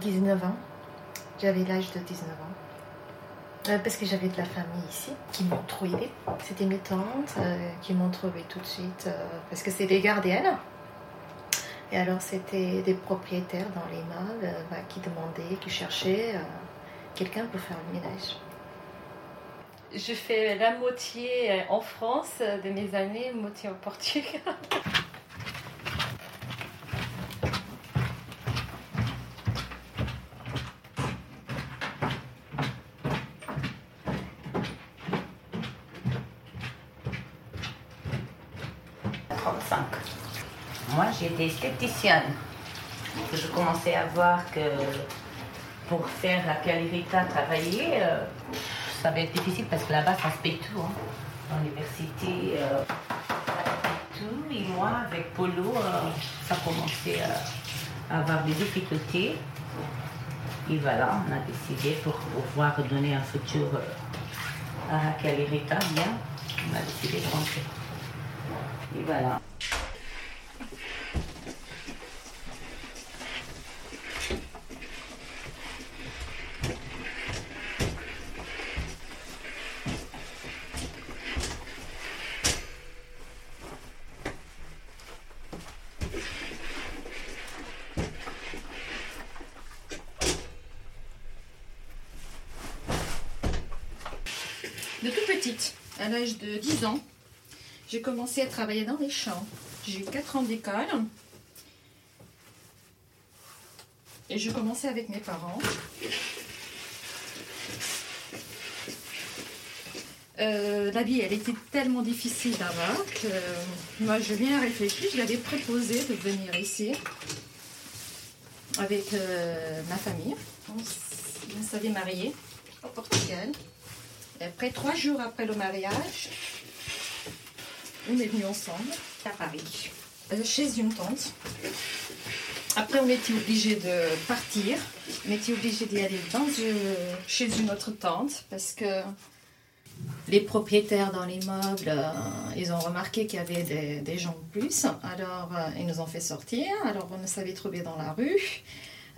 19 ans. J'avais l'âge de 19 ans. Euh, parce que j'avais de la famille ici qui m'ont trouvé. C'était mes tantes euh, qui m'ont trouvé tout de suite euh, parce que c'est des gardiennes. Et alors c'était des propriétaires dans les malles bah, qui demandaient, qui cherchaient quelqu'un pour faire le ménage. Je fais la moitié en France de mes années, moitié au Portugal. Moi, j'étais esthéticienne. Je commençais à voir que pour faire à Calirita travailler, euh, ça va être difficile parce que là-bas, ça se paye tout. Hein. L'université, euh, tout. Et moi, avec Polo, euh, ça commençait à avoir des difficultés. Et voilà, on a décidé pour pouvoir donner un futur à Calirita, bien, on a décidé de rentrer. Et voilà. à l'âge de 10 ans, j'ai commencé à travailler dans les champs. J'ai eu 4 ans d'école. Et je commençais avec mes parents. Euh, la vie, elle était tellement difficile là-bas que moi, je viens réfléchir. Je l'avais proposé de venir ici avec euh, ma famille. On, s'avait marié au Portugal. Après, trois jours après le mariage, on est venus ensemble à Paris, euh, chez une tante. Après, on était obligés de partir. On était obligés d'y aller dans, chez une autre tante parce que les propriétaires dans l'immeuble, euh, ils ont remarqué qu'il y avait des, gens de plus. Alors, euh, ils nous ont fait sortir. Alors, on s'avait trouvé dans la rue.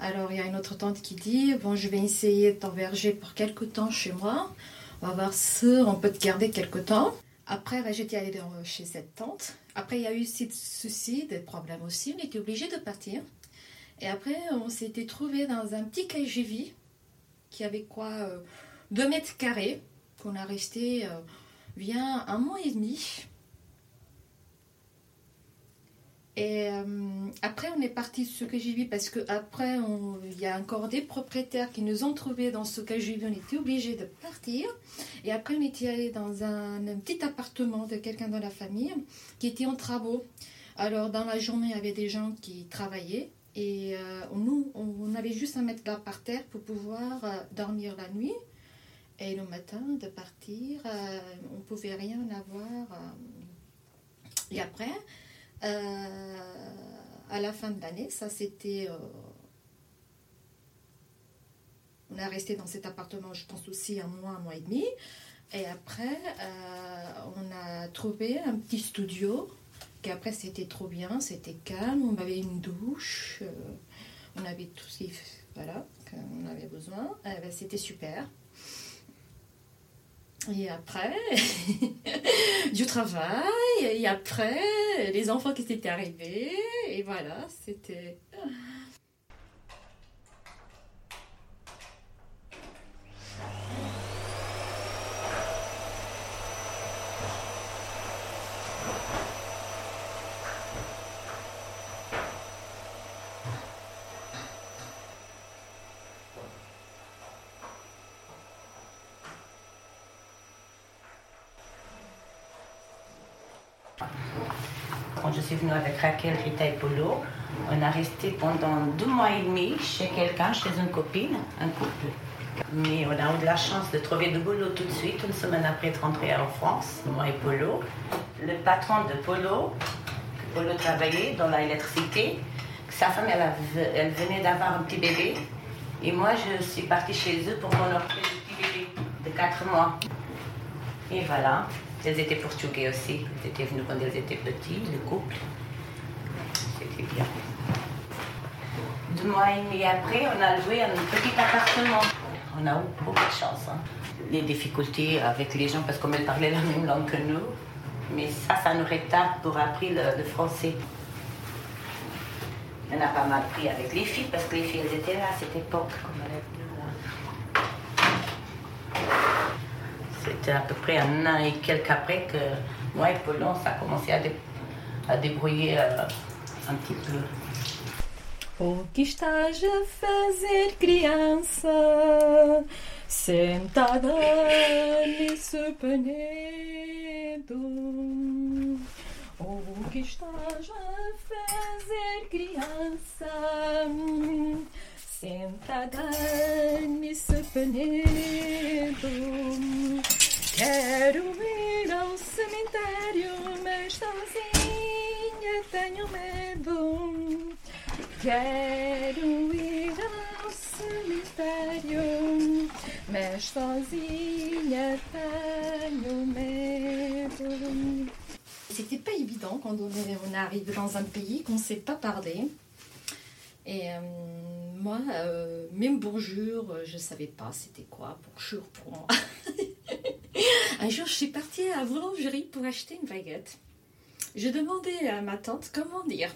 Alors, il y a une autre tante qui dit Bon, je vais essayer de t'enverger pour quelque temps chez moi. On va voir si on peut te garder quelque temps. Après, bah, j'étais allée chez cette tante. Après, il y a eu des soucis, des problèmes aussi. On était obligés de partir. Et après, on s'était trouvé dans un petit KGV qui avait quoi euh, Deux mètres carrés, qu'on a resté euh, bien un mois et demi. Et euh, après, on est parti sur ce KGV parce qu'après, il y a encore des propriétaires qui nous ont trouvés dans ce KGV. On était obligés de partir. Et après, on était allé dans un, petit appartement de quelqu'un dans la famille qui était en travaux. Alors, dans la journée, il y avait des gens qui travaillaient. Et euh, nous, on, avait juste à mettre là par terre pour pouvoir euh, dormir la nuit. Et le matin, de partir, on ne pouvait rien avoir. et après, euh, à la fin de l'année, ça c'était. Euh, on a resté dans cet appartement, je pense aussi un mois, un mois et demi. Et après, euh, on a trouvé un petit studio. Qui après, c'était trop bien, c'était calme. On avait une douche. on avait tout ce qu'on avait besoin. Eh ben, c'était super. Et après, du travail, et après, les enfants qui s'étaient arrivés, et voilà, c'était... Quand je suis venue avec Raquel, Rita et Polo, on a resté pendant deux mois et demi chez quelqu'un, chez une copine, un couple. Mais on a eu de la chance de trouver du boulot tout de suite, une semaine après de rentrer en France, moi et Polo. Le patron de Polo, Polo travaillait dans l'électricité, sa femme, elle, venait d'avoir un petit bébé. Et moi, je suis partie chez eux pour m'en occuper du petit bébé de 4 mois. Et voilà, elles étaient portugais aussi. Elles étaient venues quand elles étaient petites, le couple. C'était bien. deux mois et demi après, on a loué un petit appartement. On a eu beaucoup de chance. Hein. Les difficultés avec les gens, parce qu'on parlait la même langue que nous. Mais ça, ça nous retarde pour apprendre le, français. On a pas mal pris avec les filles, parce que les filles, elles étaient là à cette époque, C'était à peu près un an et quelques après que moi et Paulon, ça a commencé à, débrouiller euh, un petit peu. O que estás a fazer, criança? Sentada nesse panedo. O que estás a fazer, criança? Sentada nesse panedo. Quero ir ao cemitério, mas sozinha tenho medo. Quero ir ao cemitério, mas sozinha tenho medo. C'était pas évident quand on, arrive dans un pays qu'on sait pas parler. Et euh, moi, euh, même bonjour, je savais pas c'était quoi bonjour pour moi. un jour, je suis partie à la boulangerie pour acheter une baguette. Je demandais à ma tante comment dire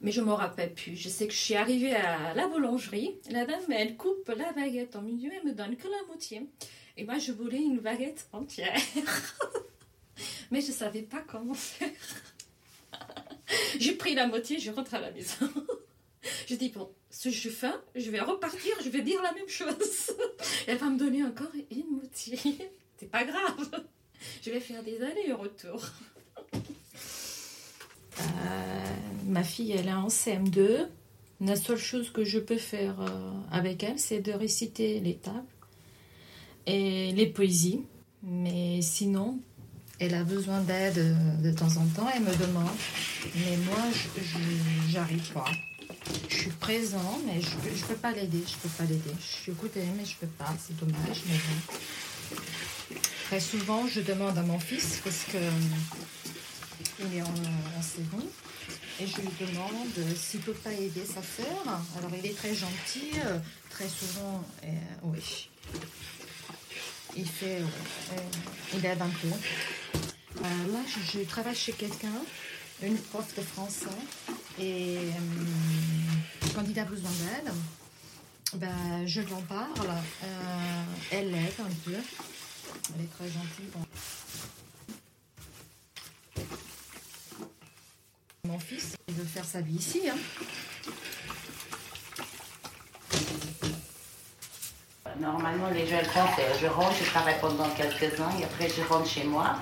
mais je ne me rappelle plus. Je sais que je suis arrivée à la boulangerie. La dame, elle coupe la baguette en milieu, elle me donne que la moitié. Et moi, je voulais une baguette entière. Mais je savais pas comment faire. J'ai pris la moitié, je rentre à la maison. Je dis, bon, si je suis faim, je vais repartir, je vais dire la même chose. Elle va me donner encore une moitié. C'est pas grave. Je vais faire des allers et retours. Euh, ma fille, elle est en CM2. La seule chose que je peux faire euh, avec elle, c'est de réciter les tables et les poésies. Mais sinon, elle a besoin d'aide de temps en temps. Elle me demande. Mais moi, je pas. Je suis présent, mais je ne peux pas l'aider. Je peux pas l'aider. Je suis écoutée, mais je peux pas. C'est dommage, mais. Très souvent, je demande à mon fils parce que il est en, en et je lui demande s'il ne peut pas aider sa sœur. Alors il est très gentil, euh, très souvent, euh, oui. Il fait, euh, il aide un peu. là, je, travaille chez quelqu'un, une prof de français, et quand il a besoin d'aide, ben, je lui en parle. elle l'aide un peu. Elle est très gentille. Mon fils, il veut faire sa vie ici. Hein. Normalement, les jeunes pensent, je rentre, je travaille pendant quelques ans et après je rentre chez moi,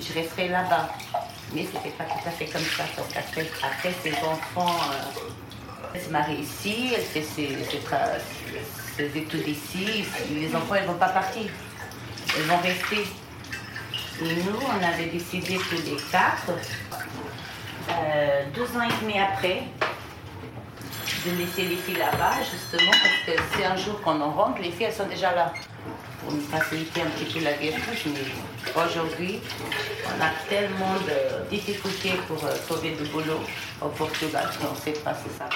je resterai là-bas. Mais ce n'était pas tout à fait comme ça. Donc après, après ses enfants, euh, se marie ici, elle fait ses, études ici. Les enfants, ne vont pas partir. Elles vont rester. Nous, on avait décidé tous les quatre euh, deux ans et demi après, de laisser les filles là-bas, justement, parce que c'est un jour qu'on en rentre, les filles, elles sont déjà là. Pour nous faciliter un petit peu la vie. Mais aujourd'hui, on a tellement de difficultés pour euh, sauver du boulot au Portugal qu'on ne sait pas si ça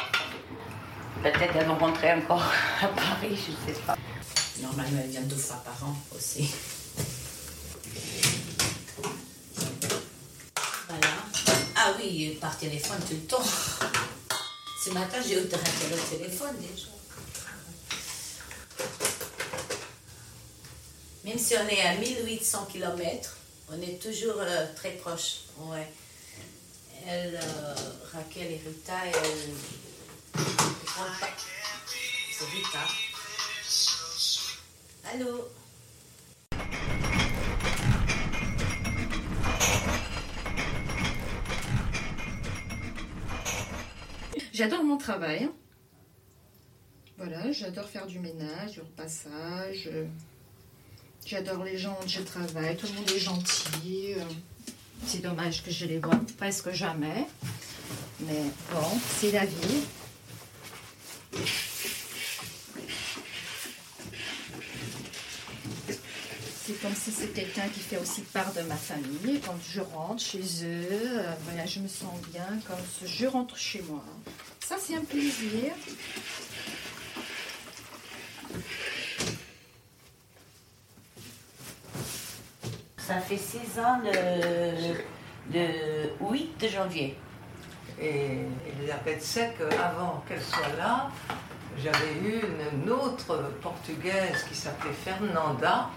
Peut-être elles vont rentrer encore à Paris, je ne sais pas. Normalement, elles viennent deux fois par an aussi. Ah oui, par téléphone tout le temps. Ce matin, j'ai eu le téléphone déjà. Même si on est à 1800 km, on est toujours euh, très proche. Ouais. Elle, euh, Raquel et Rita, elles. C'est Rita. Allô? J'adore mon travail. Voilà, j'adore faire du ménage, du repassage. J'adore les gens où je travaille. Tout le monde est gentil. C'est dommage que je les vois presque jamais. Mais bon, c'est la vie. C'est comme si c'est quelqu'un qui fait aussi part de ma famille. Quand je rentre chez eux, euh, voilà, je me sens bien comme si je rentre chez moi. Ça, c'est un plaisir. Ça fait six ans le, le 8 de janvier. Et Elisabeth sait qu'avant qu'elle soit là, j'avais eu une, autre portugaise qui s'appelait Fernanda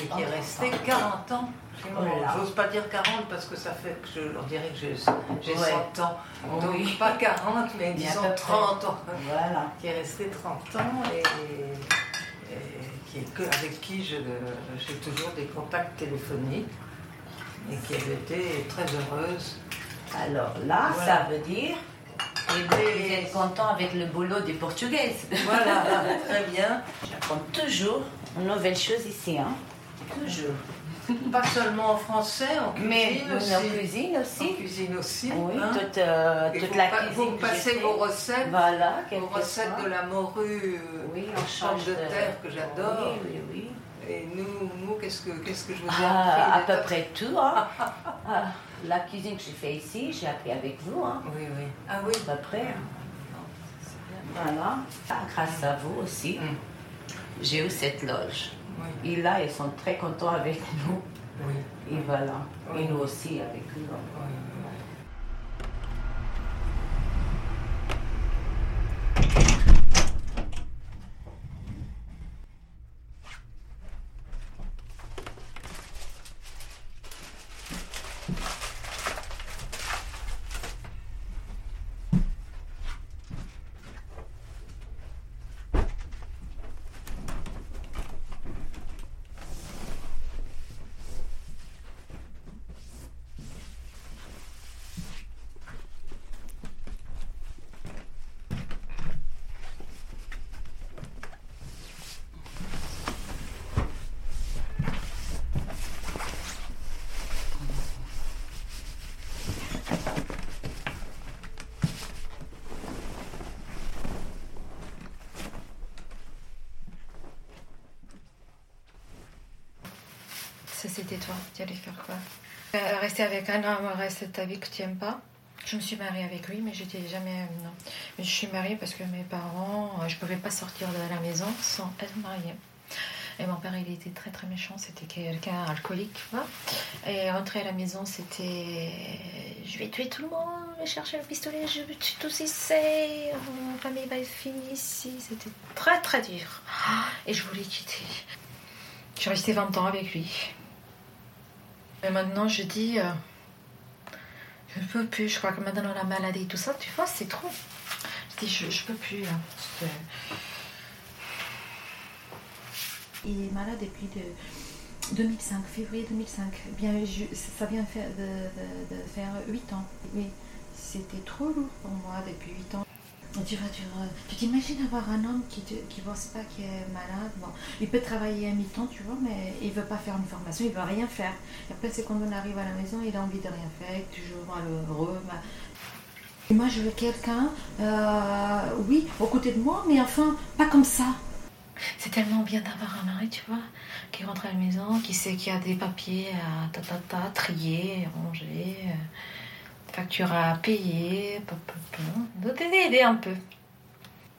et qui est restée 40 ans chez moi. Oh. J'ose pas dire 40 parce que ça fait que je leur dirais que j'ai j'ai Ouais. 100 ans. Donc Oui. pas 40, mais disons peu près. 30 ans. Voilà. Qui est restée 30 ans et, et qui est que- avec qui j'ai toujours des contacts téléphoniques et qui avait été très heureuse. Alors là, Voilà. ça veut dire que vous êtes content avec le boulot des Portugaises. Voilà, très bien. J'apprends toujours une nouvelle chose ici. Hein. Toujours. Pas seulement en français, en cuisine Mais aussi. en cuisine En aussi. cuisine aussi. Oui, hein. toute, euh, toute la cuisine. vous passez vos recettes, Voilà, vos recettes de la morue, euh, Oui, on pomme change de terre que j'adore. Oui, oui, oui. Et nous, nous qu'est-ce que qu'est-ce que je vous ai Ah, à appris peu près tout. Hein. Ah, la cuisine que j'ai fait ici, j'ai appris avec vous. Hein. Oui, oui. Ah oui. À peu près. Voilà. Ah, grâce à vous aussi, Mm. j'ai eu cette loge. Oui, Et là, ils sont très contents avec nous. oui. Et voilà. Oui. Et nous aussi avec eux. oui, oui. Ça, c'était toi. Tu allais faire quoi Euh, Rester avec un homme, reste ta vie que tu n'aimes pas. Je me suis mariée avec lui, mais j'étais jamais. euh, non. Mais je suis mariée parce que mes parents, euh, je ne pouvais pas sortir de la maison sans être mariée. Et mon père, il était très très méchant. C'était quelqu'un alcoolique, tu vois. Et rentrer à la maison, c'était. Je vais tuer tout le monde, je vais chercher le pistolet, je vais tuer tous ici. Ma famille va finie ici. C'était très très dur. Et je voulais quitter. Je suis restée 20 ans avec lui. Et maintenant, je dis, euh, je ne peux plus. Je crois que maintenant, la maladie et tout ça, tu vois, c'est trop. Je dis, je ne peux plus. hein. Il est malade depuis de 2005, février 2005. Bien, je- ça vient de, de- de faire 8 ans. Oui, c'était trop lourd pour moi depuis 8 ans. Tu vas euh, tu t'imagines avoir un homme qui ne bosse pas, qui est malade? Bon, il peut travailler à mi-temps, tu vois, mais il veut pas faire une formation, il veut rien faire. Et après, c'est quand on arrive à la maison, il a envie de rien faire, toujours malheureux. ma- Et moi, je veux quelqu'un, euh, oui, aux côtés de moi, mais enfin, pas comme ça. C'est tellement bien d'avoir un mari, tu vois, qui rentre à la maison, qui sait qu'il y a des papiers à ta, trier, ranger, euh, facture à payer, doit t'aider un peu.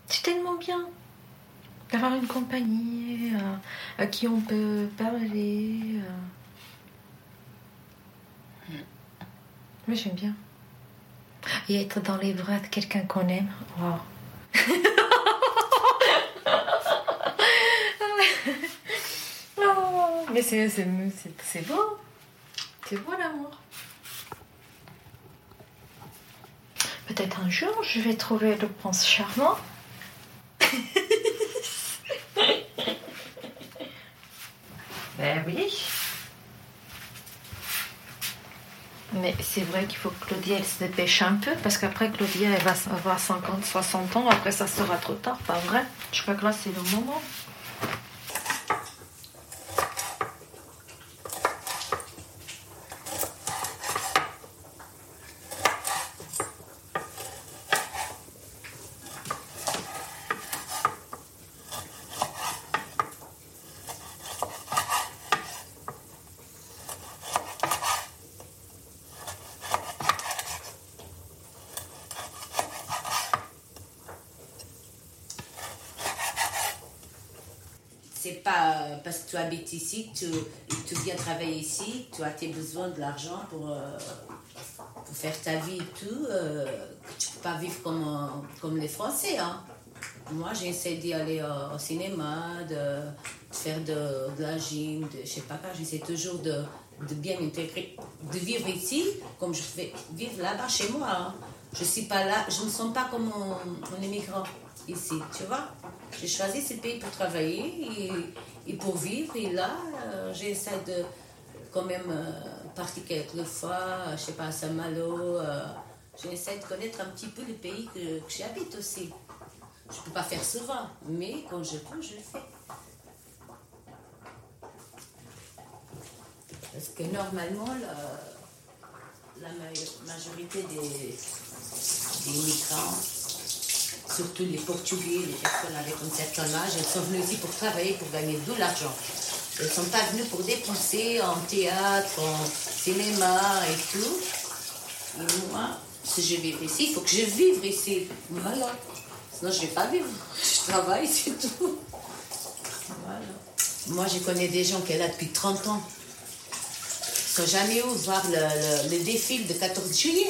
C'est tellement bien d'avoir une compagnie euh, à qui on peut parler. euh. Moi, j'aime bien. Et être dans les bras de quelqu'un qu'on aime, wow. Oh, mais c'est beau. C'est beau l'amour. Peut-être un jour, je vais trouver le prince charmant. ben oui. Mais c'est vrai qu'il faut que Claudia elle se dépêche un peu parce qu'après Claudia elle va avoir 50, 60 ans, après ça sera trop tard, pas vrai? Je crois que là c'est le moment. Parce que tu habites ici tu, tu viens travailler ici, tu as tes besoins de l'argent pour, euh, faire ta vie et tout, euh, tu peux pas vivre comme, euh, comme les Français. Hein. Moi, j'essaie d'y aller au cinéma, de faire de, de la gym, de, je sais pas quoi, j'essaie toujours de, de bien m'intégrer, de vivre ici comme je vais vivre là-bas chez moi. hein. Je suis pas là, je ne sens pas comme un, un immigrant ici, tu vois. J'ai choisi ce pays pour travailler et, et pour vivre. Et là, euh, j'essaie de quand même euh, partir quelques fois, je sais pas, à Saint-Malo. euh, j'essaie de connaître un petit peu le pays que, j'habite aussi. Je peux pas faire souvent, mais quand je peux, je le fais. Parce que normalement, la, la ma- majorité des, des migrants, surtout les Portugais, les personnes avec un certain âge, elles sont venues ici pour travailler, pour gagner de l'argent. Elles ne sont pas venues pour dépenser en théâtre, en cinéma et tout. Et moi, si je vis ici, il faut que je vive ici. Voilà. Sinon, je ne vais pas vivre. Je travaille, c'est tout. Voilà. Moi, je connais des gens qui sont là depuis 30 ans. Sont jamais où voir le, le, de 14 juillet.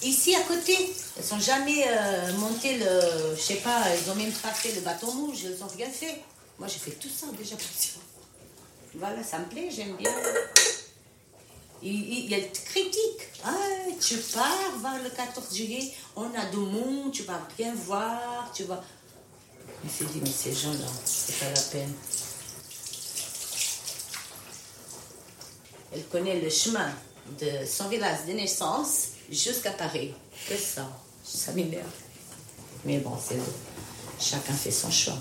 Ici, à côté. Ne sont jamais euh, monté le... Je sais pas, ils ont même pas fait le bâton rouge. Ils n'ont rien fait. Moi, j'ai fait tout ça déjà. Voilà, ça me plaît, j'aime bien. Il, y a des critiques. Ah, tu pars voir le 14 juillet, on a du monde, tu vas bien voir, tu vas. Il s'est dit, mais ces gens-là, c'est pas la peine. Elle connaît le chemin de son village de naissance jusqu'à Paris. C'est ça. Ça m'énerve. Mais bon, c'est chacun fait son choix.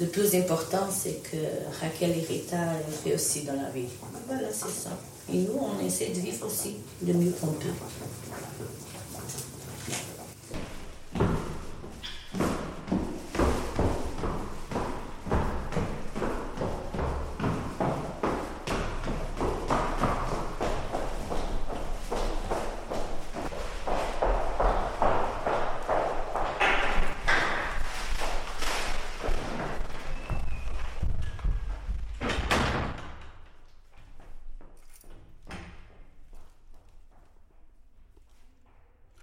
Le plus important, c'est que Raquel et Rita fait aussi dans la vie. Voilà, c'est ça. Et nous, on essaie de vivre aussi le mieux qu'on peut.